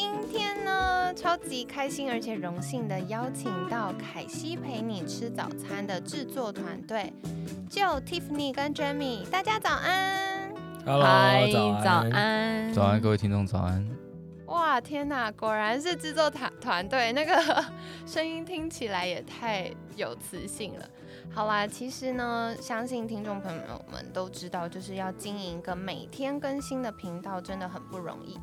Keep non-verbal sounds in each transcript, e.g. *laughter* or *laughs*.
今天呢，超级开心而且荣幸的邀请到凯西陪你吃早餐的制作团队，就 Tiffany 跟 Jamie，大家早安。Hello，嗨，早早安，安，早安，各位听众早安。哇，天哪，果然是制作团团队，那个 *laughs* 声音听起来也太有磁性了。好啦，其实呢，相信听众朋友们都知道，就是要经营一个每天更新的频道，真的很不容易。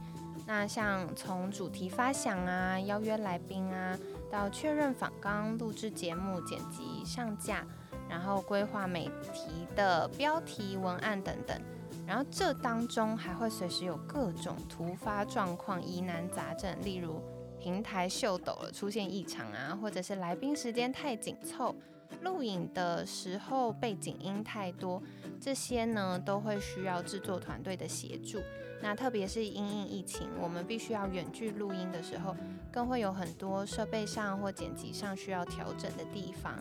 那像从主题发想啊、邀约来宾啊，到确认访纲、录制节目、剪辑、上架，然后规划每题的标题、文案等等。然后这当中还会随时有各种突发状况、疑难杂症，例如平台秀抖了出现异常啊，或者是来宾时间太紧凑，录影的时候背景音太多，这些呢都会需要制作团队的协助。那特别是因应疫情，我们必须要远距录音的时候，更会有很多设备上或剪辑上需要调整的地方。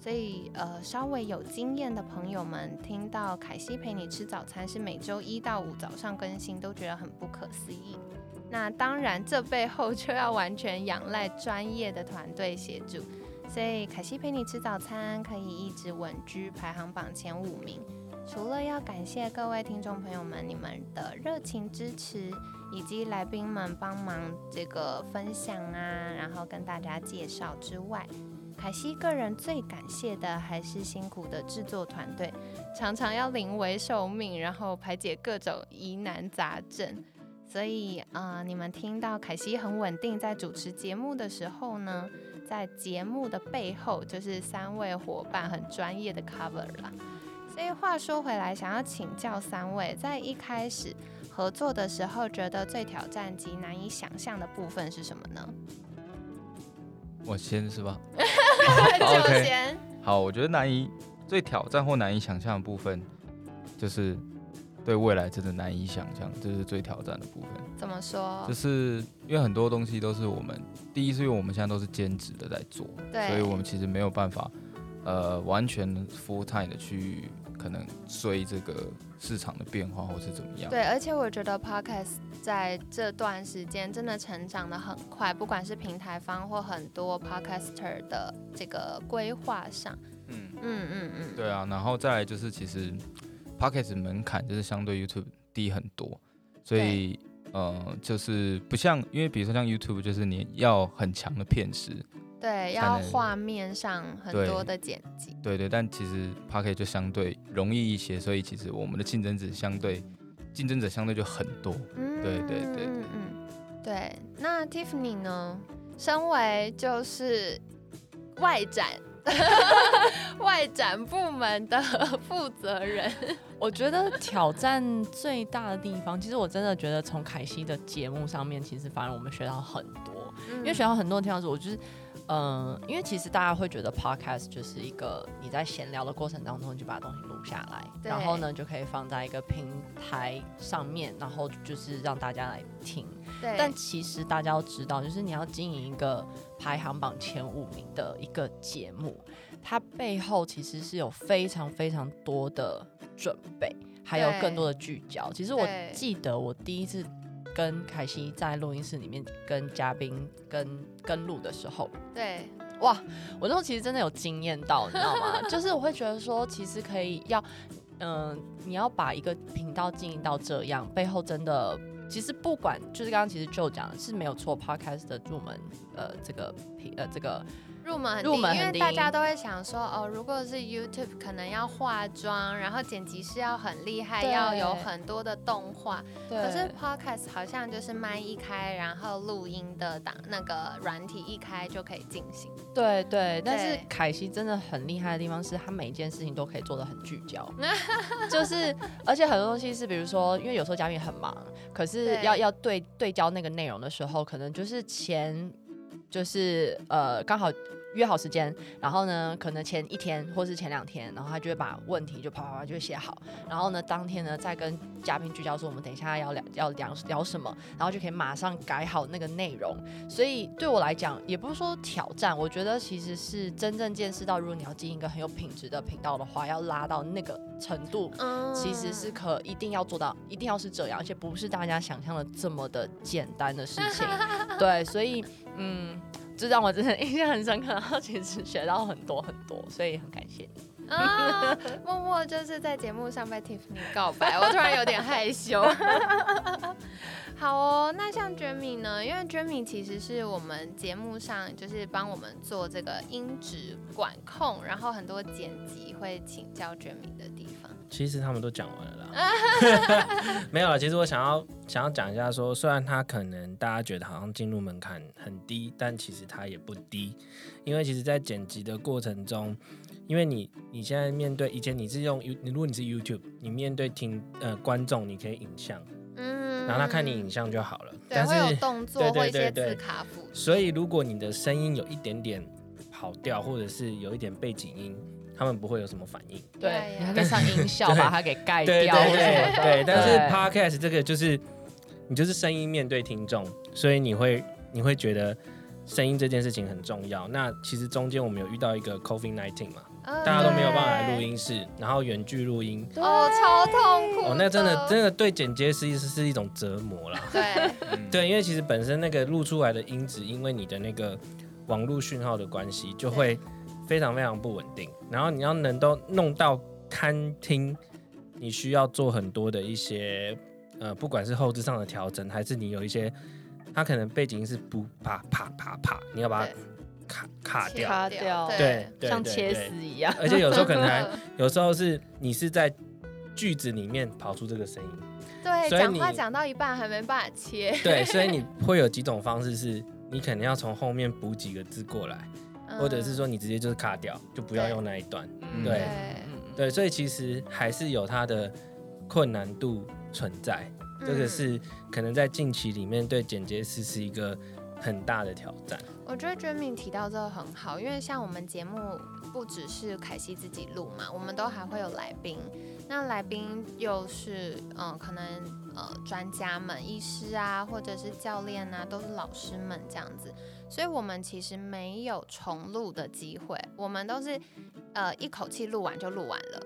所以，呃，稍微有经验的朋友们听到凯西陪你吃早餐是每周一到五早上更新，都觉得很不可思议。那当然，这背后就要完全仰赖专业的团队协助。所以，凯西陪你吃早餐可以一直稳居排行榜前五名。除了要感谢各位听众朋友们你们的热情支持，以及来宾们帮忙这个分享啊，然后跟大家介绍之外，凯西个人最感谢的还是辛苦的制作团队，常常要临危受命，然后排解各种疑难杂症。所以，呃，你们听到凯西很稳定在主持节目的时候呢，在节目的背后就是三位伙伴很专业的 cover 啦。所以话说回来，想要请教三位，在一开始合作的时候，觉得最挑战及难以想象的部分是什么呢？我先是吧？*laughs* 就 OK 先好，我觉得难以最挑战或难以想象的部分，就是对未来真的难以想象，这是最挑战的部分。怎么说就？是因为很多东西都是我们第一是因为我们现在都是兼职的在做，对所以我们其实没有办法呃完全 full time 的去可能追这个市场的变化或是怎么样。对，而且我觉得 podcast 在这段时间真的成长的很快，不管是平台方或很多 podcaster 的这个规划上，嗯，嗯嗯嗯，对啊，然后再来就是其实 podcast 门槛就是相对 YouTube 低很多，所以呃就是不像，因为比如说像 YouTube 就是你要很强的片时，对，要画面上很多的剪辑，对对，但其实 p a c k e t 就相对容易一些，所以其实我们的竞争者相对竞争者相对就很多。嗯对对对嗯嗯，对。那 Tiffany 呢？身为就是外展 *laughs* 外展部门的负责人，我觉得挑战最大的地方，其实我真的觉得从凯西的节目上面，其实反而我们学到很多，因因为学到很多的地方是，我就是。嗯，因为其实大家会觉得 podcast 就是一个你在闲聊的过程当中，就把东西录下来，然后呢就可以放在一个平台上面，然后就是让大家来听。对，但其实大家要知道，就是你要经营一个排行榜前五名的一个节目，它背后其实是有非常非常多的准备，还有更多的聚焦。其实我记得我第一次跟凯西在录音室里面跟嘉宾跟跟录的时候，对哇，我那时候其实真的有惊艳到，你知道吗？就是我会觉得说，其实可以要，嗯、你要把一个频道经营到这样，背后真的，其实不管就是刚刚其实就讲是没有错，podcast 的入门，呃，这个频呃这个入门很低，入门很因为大家都会想说，哦，如果是 YouTube，可能要化妆，然后剪辑师要很厉害，要有很多的动画。对，可是 Podcast 好像就是麦一开，然后录音的档那个软体一开就可以进行。对对，但是对。凯西真的很厉害的地方是，他每一件事情都可以做的很聚焦，*laughs* 就是而且很多东西是，比如说，因为有时候嘉宾很忙，可是对。要要对对焦那个内容的时候，可能就是前就是呃刚好约好时间，然后呢可能前一天或是前两天，然后他就会把问题就啪啪啪就写好，然后呢当天呢再跟嘉宾聚焦说我们等一下要聊要聊聊什么，然后就可以马上改好那个内容。所以对我来讲，也不是说挑战，我觉得其实是真正见识到，如果你要经营一个很有品质的频道的话，要拉到那个程度，嗯其实是可一定要做到，一定要是这样，而且不是大家想象的这么的简单的事情。*laughs* 对，所以嗯，这让我真的印象很深刻，然后其实学到很多很多，所以很感谢你。啊，默默就是在节目上被 Tiffany 告白，我突然有点害羞。*laughs* 好哦，那像 Jamie 呢？因为 Jamie 其实是我们节目上就是帮我们做这个音质管控，然后很多剪辑会请教 Jamie 的地方。其实他们都讲完了啦，*laughs* 没有了。其实我想要想要讲一下说虽然他可能大家觉得好像进入门槛很低，但其实它也不低，因为其实在剪辑的过程中，因为你你现在面对以前你是用如果你是 YouTube，你面对听呃观众，你可以影像，嗯然后他看你影像就好了。对，但会有是动作对对或一些对对字卡。所以如果你的声音有一点点跑调，或者是有一点背景音，他们不会有什么反应。对对，你还可以上音效 *laughs* 把它给盖掉，对对对，*laughs* 但是 podcast 这个就是你就是声音面对听众，所以你会你会觉得声音这件事情很重要。那其实中间我们有遇到一个 COVID nineteen 嘛，嗯。大家都没有办法来录音室，然后远距录音，哦，超痛苦哦，那真的的真的对剪接师是是一种折磨啦。对，嗯，*laughs* 对，因为其实本身那个录出来的音质，因为你的那个网络讯号的关系，就会非常非常不稳定。然后你要能够弄到餐厅，你需要做很多的一些呃，不管是后置上的调整，还是你有一些，它可能背景音是不啪啪啪啪，你要把它对卡卡掉。卡掉对对对像切对丝一样。而且有时候可能还 *laughs* 有时候是你是在句子里面跑出这个声音，对，所以讲话你讲到一半还没办法切，对，所以你 *laughs* 会有几种方式是，你可能要从后面补几个字过来，或者是说你直接就是卡掉，就不要用那一段。嗯对嗯对，所以其实还是有它的困难度存在，嗯这个是可能在近期里面对剪接师是一个很大的挑战。我觉得 Jamie 提到这个很好，因为像我们节目不只是凯西自己录嘛，我们都还会有来宾。那来宾又是嗯、呃可能呃专家们、医师啊，或者是教练啊，都是老师们这样子，所以我们其实没有重录的机会，我们都是呃一口气录完就录完了。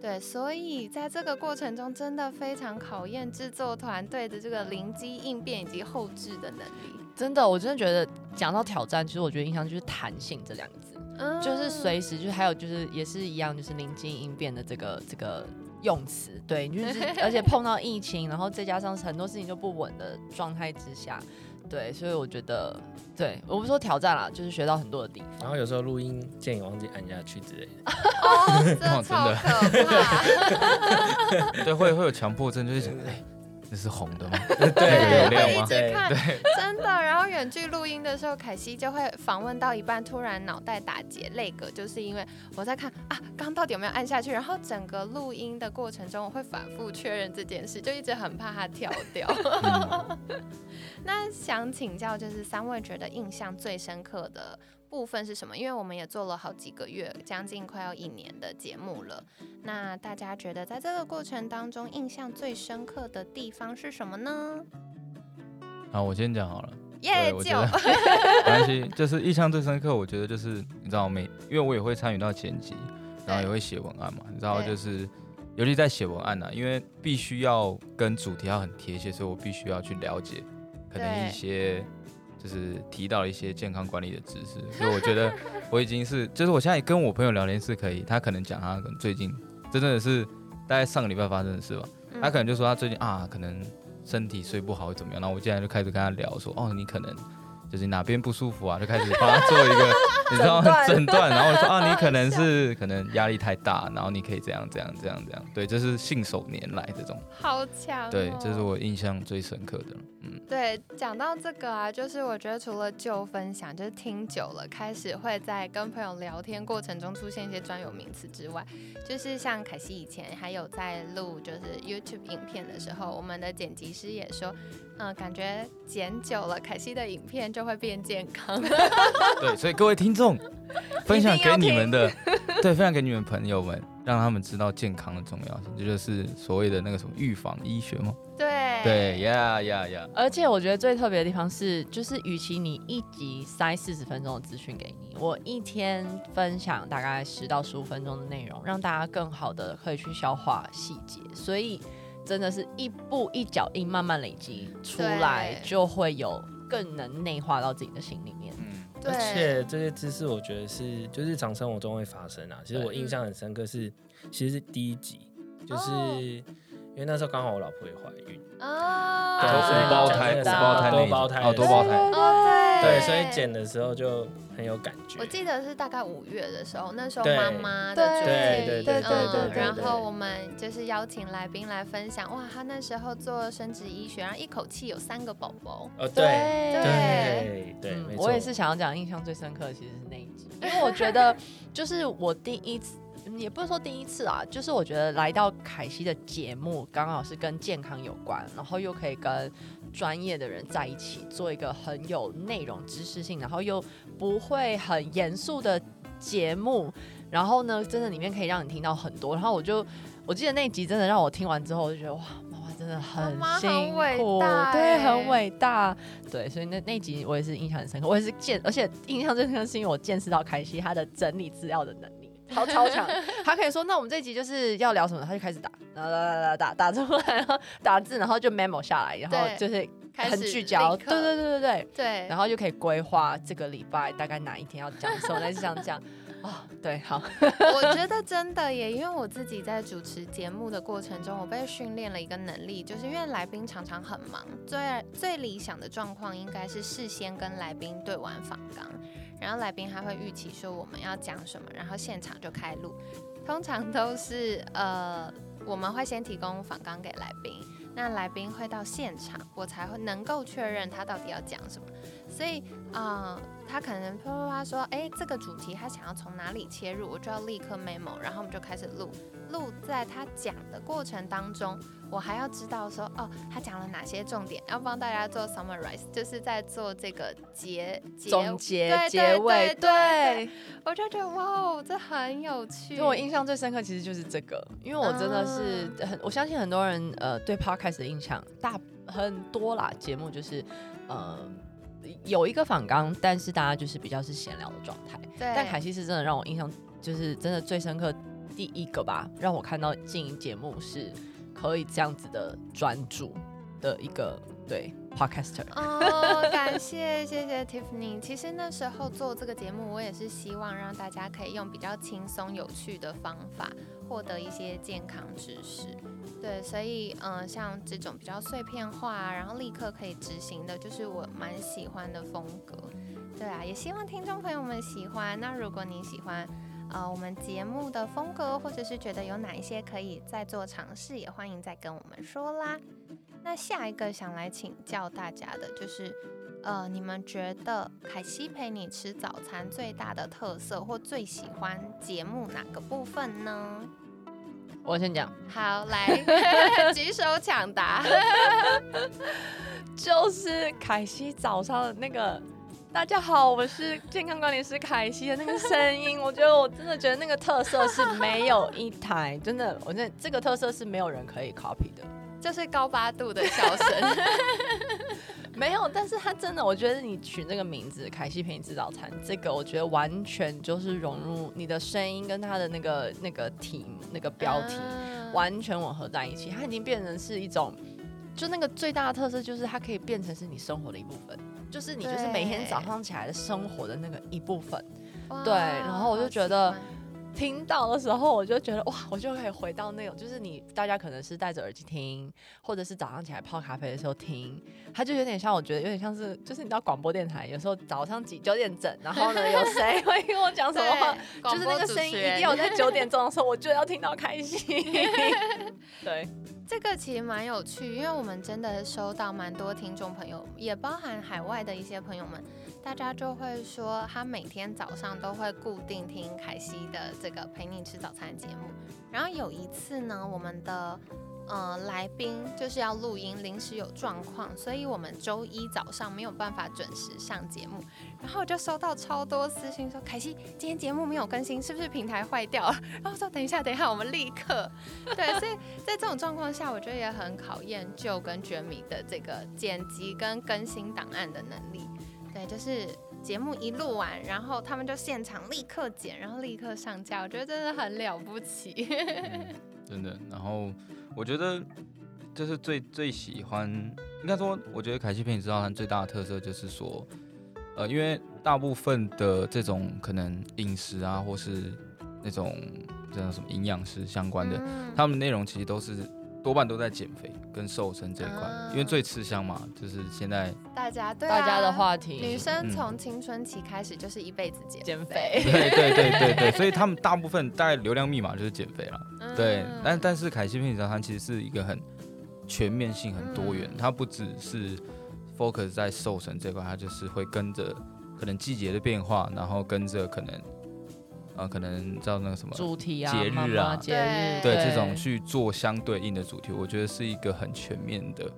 对，所以在这个过程中，真的非常考验制作团队的这个灵机应变以及后置的能力。真的，我真的觉得讲到挑战，其实我觉得印象就是弹性这两个字，嗯就是随时就还有就是也是一样，就是临机应变的这个这个用词，对，就是 *laughs* 而且碰到疫情，然后再加上很多事情就不稳的状态之下，对，所以我觉得，对我不说挑战啦，就是学到很多的地方。然后有时候录音键也忘记按下去之类的。*laughs* 真的可怕。*laughs* *laughs* 对，会会有强迫症，就是想，哎，那是红的吗？*laughs* 对会一直看，真的。然后远距录音的时候，凯西就会访问到一半，突然脑袋打结，泪个，就是因为我在看啊，刚到底有没有按下去。然后整个录音的过程中，我会反复确认这件事，就一直很怕它跳掉。嗯 *laughs* 那想请教，就是三位觉得印象最深刻的部分是什么？因为我们也做了好几个月，将近快要一年的节目了。那大家觉得在这个过程当中，印象最深刻的地方是什么呢？好，我先讲好了。耶对，我就觉得 *laughs* 没关系，就是印象最深刻，我觉得就是你知道每，因为我也会参与到剪辑，然后也会写文案嘛，你知道就是，尤其在写文案呢、啊因为必须要跟主题要很贴切，所以我必须要去了解可能一些就是提到一些健康管理的知识，所以我觉得 *laughs* 我已经是，就是我现在跟我朋友聊天是可以，他可能讲他可能最近真的是大概上个礼拜发生的事吧，嗯。他可能就说他最近啊，可能身体睡不好会怎么样，然后我现在就开始跟他聊说，哦，你可能就是哪边不舒服啊，就开始帮他做一个你知道吗 *laughs* 诊断，然后我说啊，你可能 *laughs* 是可能压力太大，然后你可以这样这样这样这样，对，这是信手拈来这种，好强、哦。对，这是我印象最深刻的，嗯，对，讲到这个啊，就是我觉得除了旧分享，就是听久了，开始会在跟朋友聊天过程中出现一些专有名词之外，就是像凯西以前还有在录就是 YouTube 影片的时候，我们的剪辑师也说，嗯、感觉剪久了，凯西的影片就会变健康。*laughs* 对，所以各位听众，*laughs* 分享给你们的，*laughs* 对，分享给你们朋友们，让他们知道健康的重要性，这就是所谓的那个什么预防医学吗？对对，呀呀呀，而且我觉得最特别的地方是，就是与其你一集塞四十分钟的资讯给你，我一天分享大概十到十五分钟的内容，让大家更好的可以去消化细节，所以真的是一步一脚印慢慢累积出来，就会有更能内化到自己的心里面。而且这些知识，我觉得是就日常生活中会发生啊。其实我印象很深刻是，其实是第一集，就是、哦因为那时候刚好我老婆也怀孕，啊，对多所以五胞胎，多胞胎多胞胎，对，所以剪的时候就很有感觉我。记得是大概五月的时候，那时候妈妈的主题，对对对对对对嗯，然后我们就是邀请来宾来分享，哇，他那时候做生殖医学，然后一口气有三个宝宝，哦，对对对。我也是想要讲印象最深刻的其实是那一集，因为我觉得就是我第一次。嗯也不是说第一次啊，就是我觉得来到凯西的节目，刚好是跟健康有关，然后又可以跟专业的人在一起，做一个很有内容、知识性，然后又不会很严肃的节目。然后呢，真的里面可以让你听到很多。然后我就我记得那一集真的让我听完之后，我就觉得哇，妈妈真的很辛苦，对，欸很伟大。对，所以那那集我也是印象很深刻，我也是见，而且印象最深刻是因为我见识到凯西他的整理资料的能力超超强，他可以说那我们这一集就是要聊什么，他就开始打，打打打打打出来，然后打字，然后就 memo 下来，然后就是很聚焦，对对对对对，对，然后就可以规划这个礼拜大概哪一天要讲什么，*laughs* 类似这样。对，好，我 *laughs* 觉得真的耶，因为我自己在主持节目的过程中，我被训练了一个能力，就是因为来宾常常很忙，最最理想的状况应该是事先跟来宾对完访纲，然后来宾还会预期说我们要讲什么，然后现场就开录。通常都是呃，我们会先提供访纲给来宾，那来宾会到现场，我才会能够确认他到底要讲什么。所以啊、他可能啪啪啪说，哎，这个主题他想要从哪里切入，我就要立刻 memo，然后我们就开始录。录在他讲的过程当中，我还要知道说，哦，他讲了哪些重点，要帮大家做 summarize，就是在做这个结结总结结尾，对。我就觉得哇哦，这很有趣。对我印象最深刻其实就是这个，因为我真的是很，我相信很多人呃对 podcast 的印象大很多啦，节目就是呃有一个访纲，但是大家就是比较是闲聊的状态。对，但凯西是真的让我印象就是真的最深刻第一个吧，让我看到经营节目是可以这样子的专注的一个对 podcaster。哦，*laughs* 感谢谢谢 Tiffany。其实那时候做这个节目，我也是希望让大家可以用比较轻松有趣的方法获得一些健康知识。对，所以嗯、呃像这种比较碎片化啊，然后立刻可以执行的，就是我蛮喜欢的风格。对啊，也希望听众朋友们喜欢。那如果你喜欢呃我们节目的风格，或者是觉得有哪一些可以再做尝试，也欢迎再跟我们说啦。那下一个想来请教大家的就是，呃，你们觉得凯西陪你吃早餐最大的特色或最喜欢节目哪个部分呢？我先讲，好，来 *laughs* 举手抢答。*laughs* 就是凯西早上的那个。大家好，我是健康管理师凯西的那个声音，我觉得我真的觉得那个特色是没有一台，真的，我真的这个特色是没有人可以 copy 的。这是高八度的笑声，*laughs* 没有，但是他真的，我觉得你取那个名字“凯西陪你吃早餐”，这个我觉得完全就是融入你的声音跟他的那个那个题那个标题、啊。完全吻合在一起，它已经变成是一种，就那个最大的特色就是它可以变成是你生活的一部分，就是你就是每天早上起来的生活的那个一部分。对然后我就觉得听到的时候，我就觉得哇，我就可以回到那种，就是你大家可能是戴着耳机听，或者是早上起来泡咖啡的时候听，它就有点像，我觉得有点像是，就是你知道广播电台有时候早上几九点整，然后呢有谁会跟我讲什么话，*laughs* 就是那个声音一定要在九点钟的时候，我就要听到开心。对，*laughs* 这个其实蛮有趣，因为我们真的收到蛮多听众朋友，也包含海外的一些朋友们，大家就会说他每天早上都会固定听凯西的这个陪你吃早餐节目。然后有一次呢，我们的呃来宾就是要录音，临时有状况，所以我们周一早上没有办法准时上节目。然后我就收到超多私信说，凯西今天节目没有更新，是不是平台坏掉了？*laughs* 然后说等一下，等一下，我们立刻。对，所以在这种状况下，我觉得也很考验就跟卷米的这个剪辑跟更新档案的能力。对，就是节目一录完，然后他们就现场立刻剪，然后立刻上架，我觉得真的很了不起。真的。然后我觉得就是最最喜欢，应该说，我觉得凯西陪你吃早餐最大的特色就是说，呃，因为大部分的这种可能饮食啊，或是那种这种什么营养师相关的，嗯他们内容其实都是多半都在减肥跟瘦身这一块，啊。因为最吃香嘛，就是现在大家对、啊、大家的话题，女生嗯从青春期开始就是一辈子减减肥，*laughs* 对对对对对，所以他们大部分大概流量密码就是减肥啦。对，嗯但但是凯西陪你早餐其实是一个很全面性、很多元，嗯。它不只是 focus 在瘦身这块，它就是会跟着可能季节的变化，然后跟着可能呃可能叫那个什么。主题啊，节日啊妈妈节日，对这种去做相对应的主题，我觉得是一个很全面的，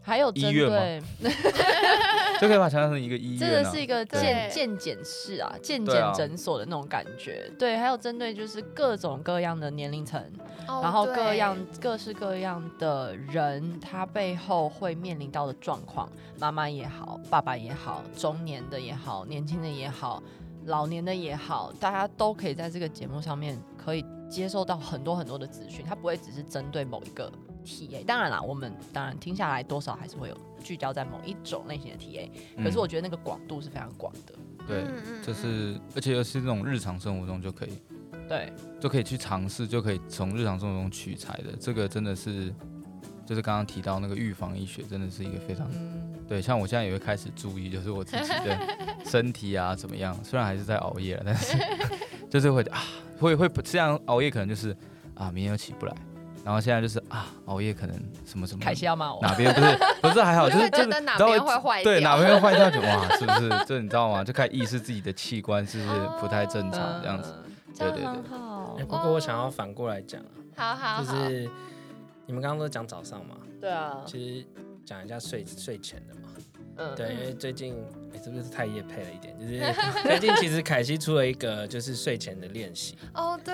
还有针医院吗对，*laughs* 就可以把它想象成一个医院啊这个是。一个对健健检室啊，健检诊所的那种感觉。对，还有针对就是各种各样的年龄层，哦然后各样各式各样的人，他背后会面临到的状况，妈妈也好，爸爸也好，中年的也好，年轻的也好，老年的也好，大家都可以在这个节目上面可以接受到很多很多的资讯，它不会只是针对某一个 TA。当然啦，我们当然听下来多少还是会有聚焦在某一种类型的 TA，可是嗯我觉得那个广度是非常广的。对，就嗯是而且又是这种日常生活中就可以对，就可以去尝试，就可以从日常生活中取材的。这个真的是，就是刚刚提到那个预防医学，真的是一个非常嗯，对。像我现在也会开始注意，就是我自己的 *laughs* 身体啊怎么样。虽然还是在熬夜了，但是就是会啊，会会这样熬夜，可能就是啊，明天又起不来。然后现在就是啊，熬夜可能什么什么凯西要骂我。哪边不是不是还好，就就是就是会觉得哪边会坏掉，对哪边会坏掉就 *laughs* 哇，是不是？这你知道吗？就开始意识自己的器官是不是不太正常这样子。对对很好哎。不过我想要反过来讲啊，好好好，就是你们刚刚都讲早上嘛，对啊，其实讲一下睡睡前的嘛。嗯，对，因为最近哎、是不是太夜配了一点？就是 *laughs* 最近其实凯西出了一个就是睡前的练习。哦对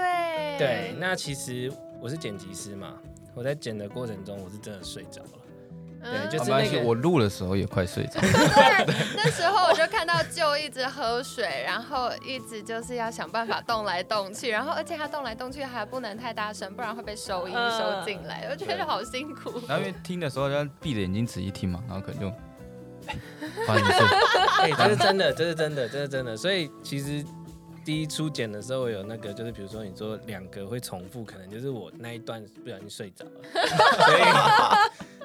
对，那其实我是剪辑师嘛，我在剪的过程中我是真的睡着了。对嗯就是没关系，那个我录的时候也快睡着。*laughs* 对，那时候我就看到舅一直喝水，然后一直就是要想办法动来动去，然后而且他动来动去还不能太大声，不然会被收音嗯收进来，我觉得好辛苦。然后因为听的时候要闭着眼睛仔细听嘛，然后可能就，哎，不好意思，哎、这是真的，这是真的，这是真的。所以其实第一初剪的时候有那个，就是比如说你说两个会重复，可能就是我那一段不小心睡着了，*laughs* 所以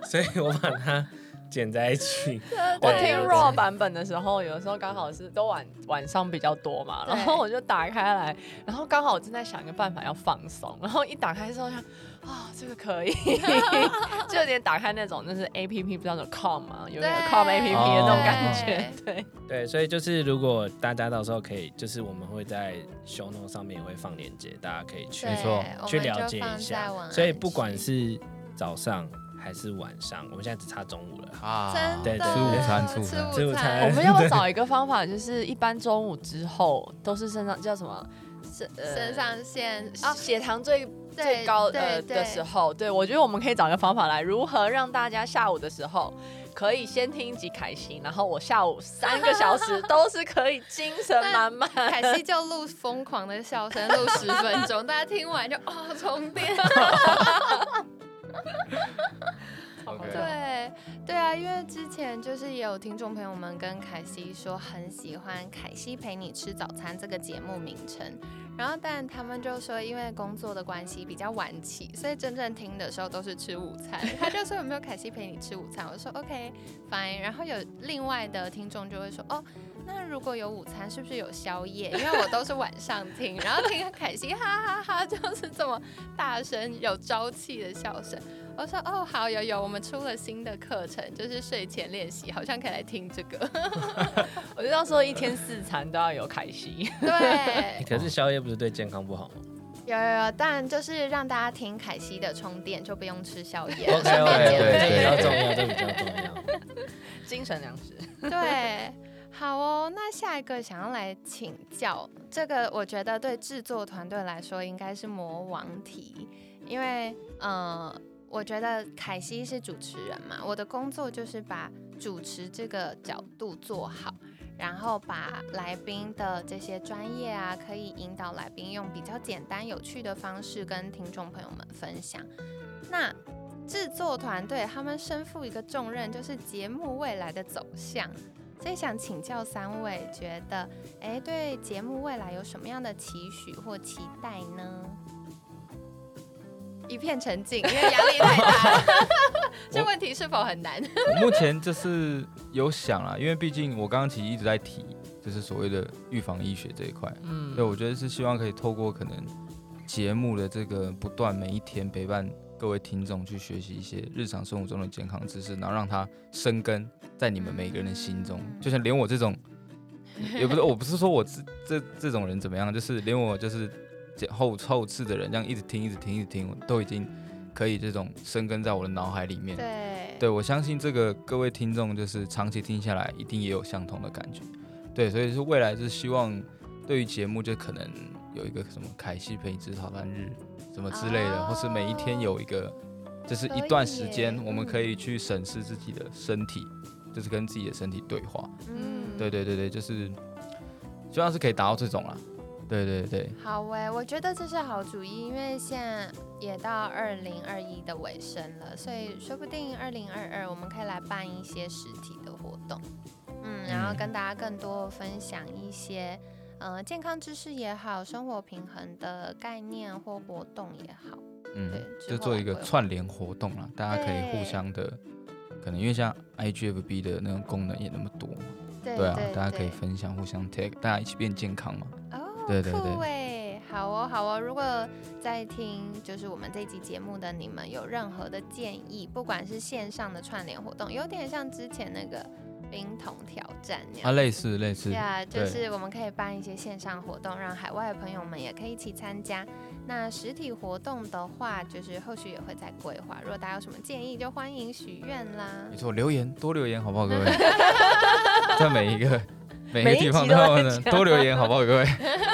所以我把它剪在一起。*laughs* 我听 raw 版本的时候，有的时候刚好是都晚晚上比较多嘛，然后我就打开来，然后刚好我正在想一个办法要放松，然后一打开之后想，啊、这个可以，*laughs* 就有点打开那种就是 A P P 不知道那种 com 嘛，有点 com A P P 的那种感觉，*laughs* 对，对，所以就是如果大家到时候可以，就是我们会在 show note 上面也会放链接，大家可以去没错去了解一下。所以不管是早上还是晚上，我们现在只差中午了。啊真的对对吃午餐，吃午吃餐，吃午餐我们要 *laughs* 不要找一个方法，就是一般中午之后都是身上叫什么？肾呃肾上腺啊，血糖最最高呃的时候，对我觉得我们可以找一个方法来如何让大家下午的时候可以先听一集凯心，然后我下午三个小时 *laughs* 都是可以精神满满。凯 *laughs* 西就录疯狂的笑声，录十分钟，大家听完就哦充电。对对啊，因为之前就是也有听众朋友们跟凯西说很喜欢《凯西陪你吃早餐》这个节目名称，然后但他们就说因为工作的关系比较晚起，所以真正听的时候都是吃午餐。*laughs* 他就说有没有凯西陪你吃午餐？我说 OK fine。然后有另外的听众就会说哦。那如果有午餐，是不是有宵夜？因为我都是晚上听，然后听凯西哈哈哈，就是这么大声、有朝气的笑声。我说哦，好，有有，我们出了新的课程，就是睡前练习，好像可以来听这个。*laughs* *laughs* 我就要说一天四餐都要有凯西。对，*laughs* 可是宵夜不是对健康不好吗有有有，但就是让大家听凯西的充电，就不用吃宵夜。？OK 对肥这比较重要，这比较重要。精神粮食。对，好哦。那下一个想要来请教，这个我觉得对制作团队来说应该是魔王题，因为呃，我觉得凯西是主持人嘛，我的工作就是把主持这个角度做好。然后把来宾的这些专业啊，可以引导来宾用比较简单有趣的方式跟听众朋友们分享。那制作团队他们身负一个重任，就是节目未来的走向。所以想请教三位，觉得哎，对节目未来有什么样的期许或期待呢？一片沉静，因为压力太大了。*laughs* 这问题是否很难？我目前就是有想啊，因为毕竟我刚刚其实一直在提，就是所谓的预防医学这一块。嗯对，我觉得是希望可以透过可能节目的这个不断每一天陪伴各位听众去学习一些日常生活中的健康知识，然后让它生根在你们每个人的心中。就像连我这种，也不是我不是说我这这这种人怎么样，就是连我就是后后次的人，这样一直听一直听一直听，都已经可以这种生根在我的脑海里面。对对，我相信这个各位听众就是长期听下来，一定也有相同的感觉。对，所以是未来是希望对于节目就可能有一个什么凯西陪你吃早餐日什么之类的，或是每一天有一个，就是一段时间我们可以去审视自己的身体，就是跟自己的身体对话。嗯对对对对，就是希望是可以达到这种啦。对对对，好诶，我觉得这是好主意，因为现在也到二零二一的尾声了，所以说不定二零二二我们可以来办一些实体的活动，嗯，然后嗯跟大家更多分享一些呃健康知识也好，生活平衡的概念或活动也好，嗯对，就做一个串联活动啦，大家可以互相的，可能因为像 IGFB 的那种功能也那么多嘛。对对啊，对大家可以分享，互相 tag，大家一起变健康嘛。哦，对对对酷哎，好哦好哦。如果在听就是我们这集节目的你们有任何的建议，不管是线上的串联活动，有点像之前那个冰桶挑战那啊，样。类似类似对，啊，就是我们可以办一些线上活动，让海外的朋友们也可以一起参加。那实体活动的话，就是后续也会再规划。如果大家有什么建议，就欢迎许愿啦没。错，留言多留言好不好，各位？*laughs* *laughs* 在每一个每个地方集都都呢多留言好不好，各位？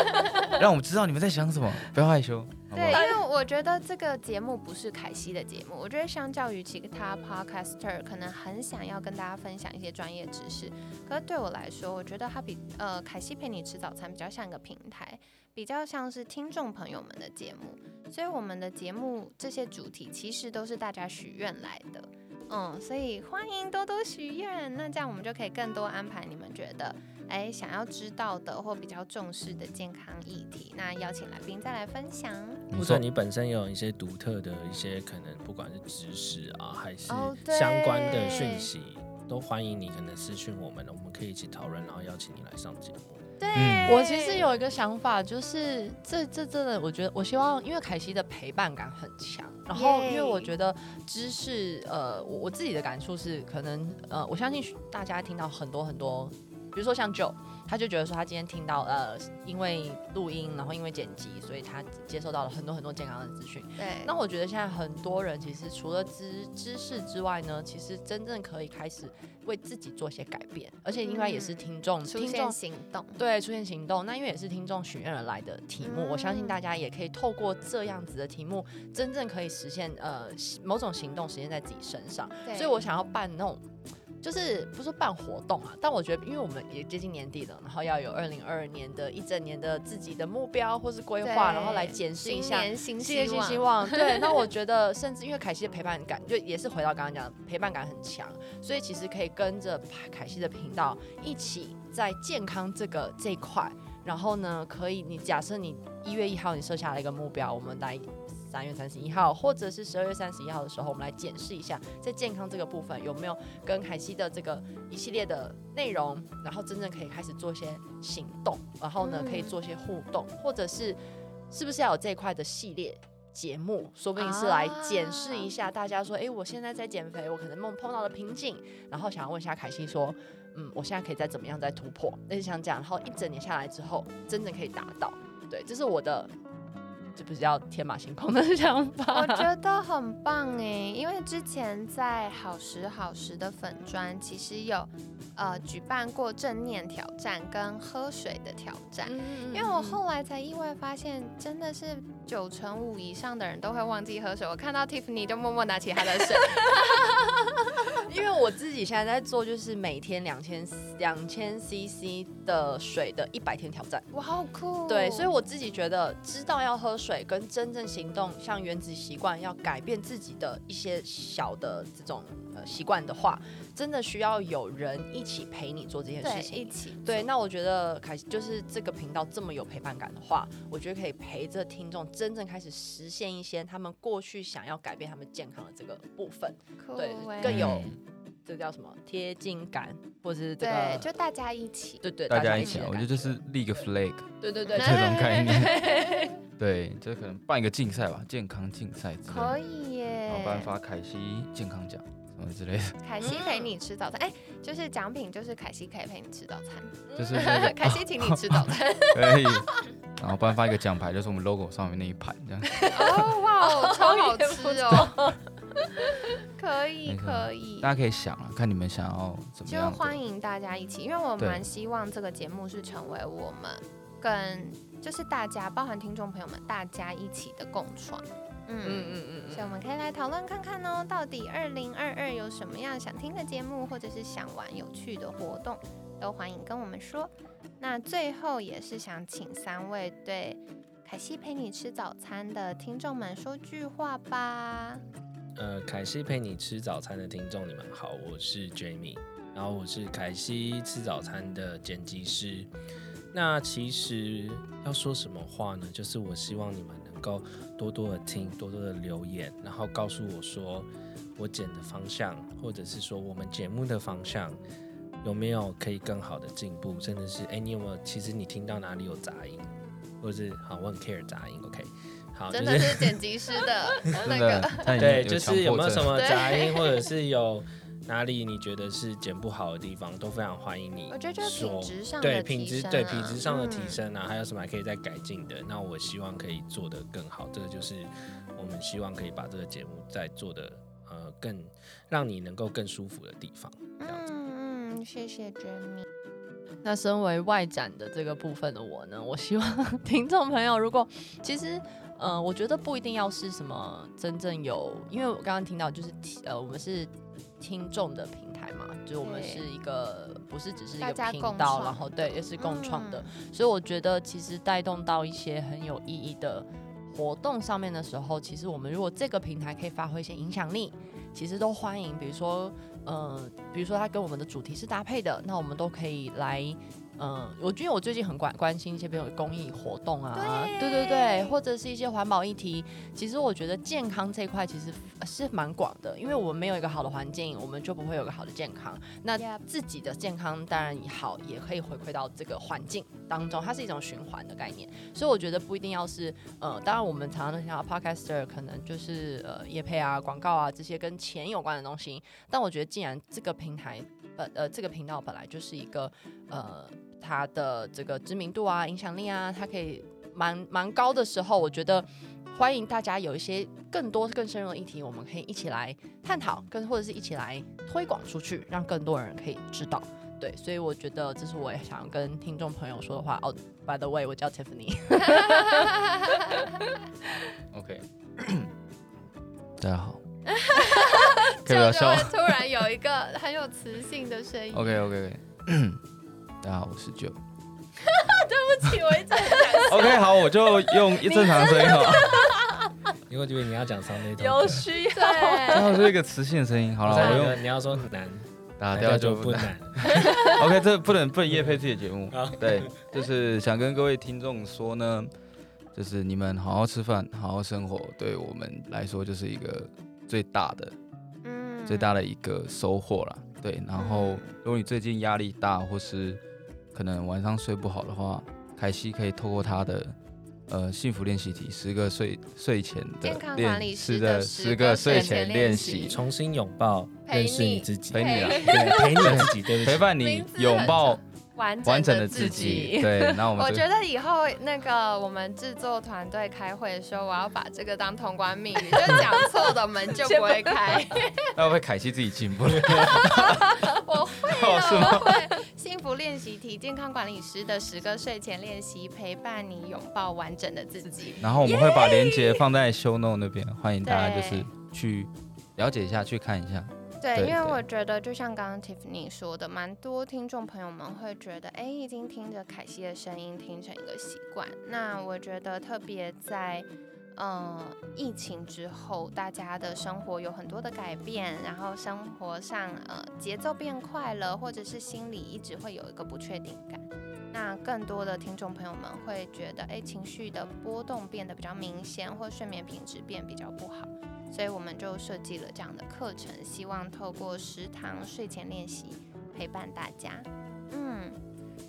*laughs* 让我们知道你们在想什么，不要害羞，对，因？为我觉得这个节目不是凯西的节目，我觉得相较于其他 podcaster，可能很想要跟大家分享一些专业知识，可是对我来说，我觉得它比呃凯西陪你吃早餐比较像一个平台，比较像是听众朋友们的节目，所以我们的节目这些主题其实都是大家许愿来的。嗯，所以欢迎多多许愿，那这样我们就可以更多安排你们觉得哎想要知道的或比较重视的健康议题，那邀请来宾再来分享。或者你本身有一些独特的一些可能，不管是知识啊，还是相关的讯息，都欢迎你可能私讯我们，我们可以一起讨论，然后邀请你来上节目。对，嗯我其实有一个想法，就是这这真的，我觉得我希望，因为凯西的陪伴感很强，然后因为我觉得知识，呃，我我自己的感触是，可能呃，我相信大家听到很多很多，比如说像 Joe，他就觉得说他今天听到呃，因为录音，然后因为剪辑，所以他接收到了很多很多健康的资讯。对，那我觉得现在很多人其实除了知知识之外呢，其实真正可以开始为自己做些改变，而且应该也是听众、出现行动，对，出现行动。那因为也是听众许愿而来的题目，我相信大家也可以透过这样子的题目，真正可以实现呃某种行动实现在自己身上。对所以我想要办那种。就是不是办活动啊，但我觉得因为我们也接近年底了，然后要有二零二二年的一整年的自己的目标或是规划，然后来检视一下。新年新希望，对。那我 *laughs* 觉得，甚至因为凯西的陪伴感，就也是回到刚刚讲，陪伴感很强，所以其实可以跟着凯西的频道一起在健康这个这一块，然后呢，可以你假设你一月一号你设下了一个目标，我们来。三月三十一号，或者是十二月三十一号的时候，我们来检视一下，在健康这个部分有没有跟凯西的这个一系列的内容，然后真正可以开始做一些行动，然后呢，可以做一些互动，或者是是不是要有这一块的系列节目，说不定是来检视一下大家说，哎，我现在在减肥，我可能梦碰到了瓶颈，然后想要问一下凯西说，嗯，我现在可以再怎么样再突破，类似像这样，然后一整年下来之后，真正可以达到，对，这是我的。这不是叫天马行空的 *laughs* 想法，我觉得很棒哎，因为之前在好时好时的粉砖，其实有呃举办过正念挑战跟喝水的挑战，因为我后来才意外发现，真的是九成五以上的人都会忘记喝水。*laughs* 我看到 Tiffany 就默默拿起他的水。*laughs* 因为我自己现在在做，就是每天两千两千 CC 的水的一百天挑战，哇，好酷！对，所以我自己觉得，知道要喝水跟真正行动，像原子习惯，要改变自己的一些小的这种呃习惯的话，真的需要有人一起陪你做这件事情。一起。对，那我觉得凯就是这个频道这么有陪伴感的话，我觉得可以陪着听众真正开始实现一些他们过去想要改变他们健康的这个部分，对，更有。这叫什么贴近感，或者是这个，就大家一起，对对，大家一起，我觉得就是立个 flag，对对对，这种概 *laughs* 念，*laughs* 对，就是可能办一个竞赛吧，健康竞赛可以耶，然后颁发凯西健康奖什么之类的，*laughs* 凯西陪你吃早餐，哎，就是奖品就是凯西可以陪你吃早餐，就是 *laughs* 凯西请你吃早餐，*laughs* 可以，然后颁发一个奖牌，就是我们 logo 上面那一盘这样，哦哇，超好吃哦。可以可以，大家可以想啊，看你们想要怎么样。就欢迎大家一起，因为我蛮希望这个节目是成为我们跟就是大家，包含听众朋友们，大家一起的共创。嗯嗯嗯嗯，所以我们可以来讨论看看哦，到底二零二二有什么样想听的节目，或者是想玩有趣的活动，都欢迎跟我们说。那最后也是想请三位对凯西陪你吃早餐的听众们说句话吧。呃，凯西陪你吃早餐的听众，你们好，我是 Jamie，然后我是凯西吃早餐的剪辑师。那其实要说什么话呢？就是我希望你们能够多多的听，多多的留言，然后告诉我说我剪的方向，或者是说我们节目的方向有没有可以更好的进步，甚至是哎，你有没有其实你听到哪里有杂音，或者是好我很 care 杂音，OK。真的是剪辑师的 *laughs* 那个，对，就是有没有什么杂音，或者是有哪里你觉得是剪不好的地方，都非常欢迎你。我觉得就是品质上对品质对品质上的提升啊，还有什么还可以再改进的？那我希望可以做得更好。这个就是我们希望可以把这个节目再做的呃更让你能够更舒服的地方。嗯嗯，谢谢 Jamie。那身为外展的这个部分的我呢，我希望听众朋友如果其实。呃，我觉得不一定要是什么真正有，因为我刚刚听到就是呃，我们是听众的平台嘛，就我们是一个不是只是一个频道，然后对，也是共创的，所以我觉得其实带动到一些很有意义的活动上面的时候，其实我们如果这个平台可以发挥一些影响力，其实都欢迎。比如说，嗯，比如说它跟我们的主题是搭配的，那我们都可以来。嗯，我觉得我最近很关关心一些比如公益活动啊，对对对，或者是一些环保议题。其实我觉得健康这一块其实是蛮广的，因为我们没有一个好的环境，我们就不会有个好的健康。那自己的健康当然好，也可以回馈到这个环境当中，它是一种循环的概念。所以我觉得不一定要是呃，当然我们常常听到 podcaster 可能就是呃业配啊、广告啊这些跟钱有关的东西。但我觉得既然这个平台本呃这个频道本来就是一个呃。它的这个知名度啊、影响力啊，它可以蛮蛮高的时候，我觉得欢迎大家有一些更多更深入的议题，我们可以一起来探讨，跟或者是一起来推广出去，让更多人可以知道。对，所以我觉得这是我也想跟听众朋友说的话。哦，By the way，我叫 Tiffany。*laughs* OK，大家好。可以不要笑突然有一个很有磁性的声音。OK OK OK，*coughs* 大家好，我是九。*laughs* 对不起，我一直在讲 OK，好，我就用一正常声音好了。*laughs* 因为我以为你要讲上那头，有需要。对，然后是一个磁性的声音。好了，我用你要说难，打掉就不不难。*laughs* OK，这不能不能夜配自己的节目。对，就是想跟各位听众说呢，就是你们好好吃饭，好好生活，对我们来说就是一个最大的、嗯。最大的一个收获啦。对，然后嗯。如果你最近压力大，或是可能晚上睡不好的话，凯西可以透过他的。呃，幸福练习题，十个睡睡前的健康练管理师是的的十十个个睡睡前前练习，重新拥抱，认识你你自己，陪你啦，对，陪你自己，对不起，陪伴你拥抱完完整的的自己己。。对，那我们 *laughs* 我觉得以后那个我们制作团队开会的时候，我要把这个当通关密语，就讲错的门就不会开。*laughs* 要不会凯西自己进步了？*laughs* 我会我会。幸福练习题，健康管理师的十个睡前练习，陪伴你拥抱完整的自己。然后我们会把链接放在 show note 那边，欢迎大家就是去了解一下，去看一下。对，因为我觉得，就像刚刚 Tiffany 说的，蛮多听众朋友们会觉得，哎，已经听着凯西的声音听成一个习惯。那我觉得，特别在呃疫情之后，大家的生活有很多的改变，然后生活上呃节奏变快了，或者是心里一直会有一个不确定感。那更多的听众朋友们会觉得，哎，情绪的波动变得比较明显，或睡眠品质变比较不好。所以我们就设计了这样的课程，希望透过食堂睡前练习陪伴大家。嗯，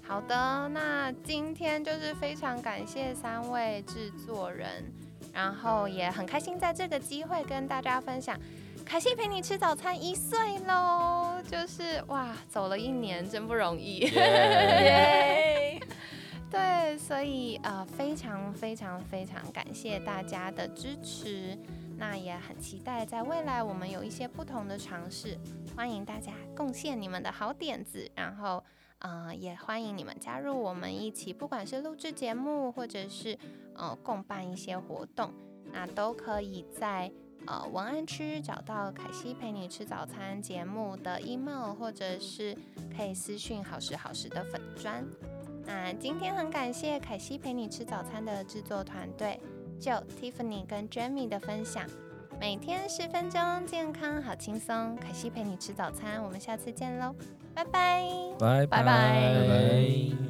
好的，那今天就是非常感谢三位制作人，然后也很开心在这个机会跟大家分享。凯西陪你吃早餐一岁喽，就是哇，走了一年，真不容易。耶！*laughs* 对，所以呃，非常非常非常感谢大家的支持，那也很期待在未来我们有一些不同的尝试，欢迎大家贡献你们的好点子，然后呃，也欢迎你们加入我们一起，不管是录制节目，或者是呃共办一些活动，那都可以在。呃，文案区找到凯西陪你吃早餐节目的 email，或者是可以私讯好时好时的粉砖。那今天很感谢凯西陪你吃早餐的制作团队，Joe、Tiffany 跟 Jamie 的分享。每天十分钟，健康好轻松。凯西陪你吃早餐，我们下次见喽，拜拜。拜拜拜拜。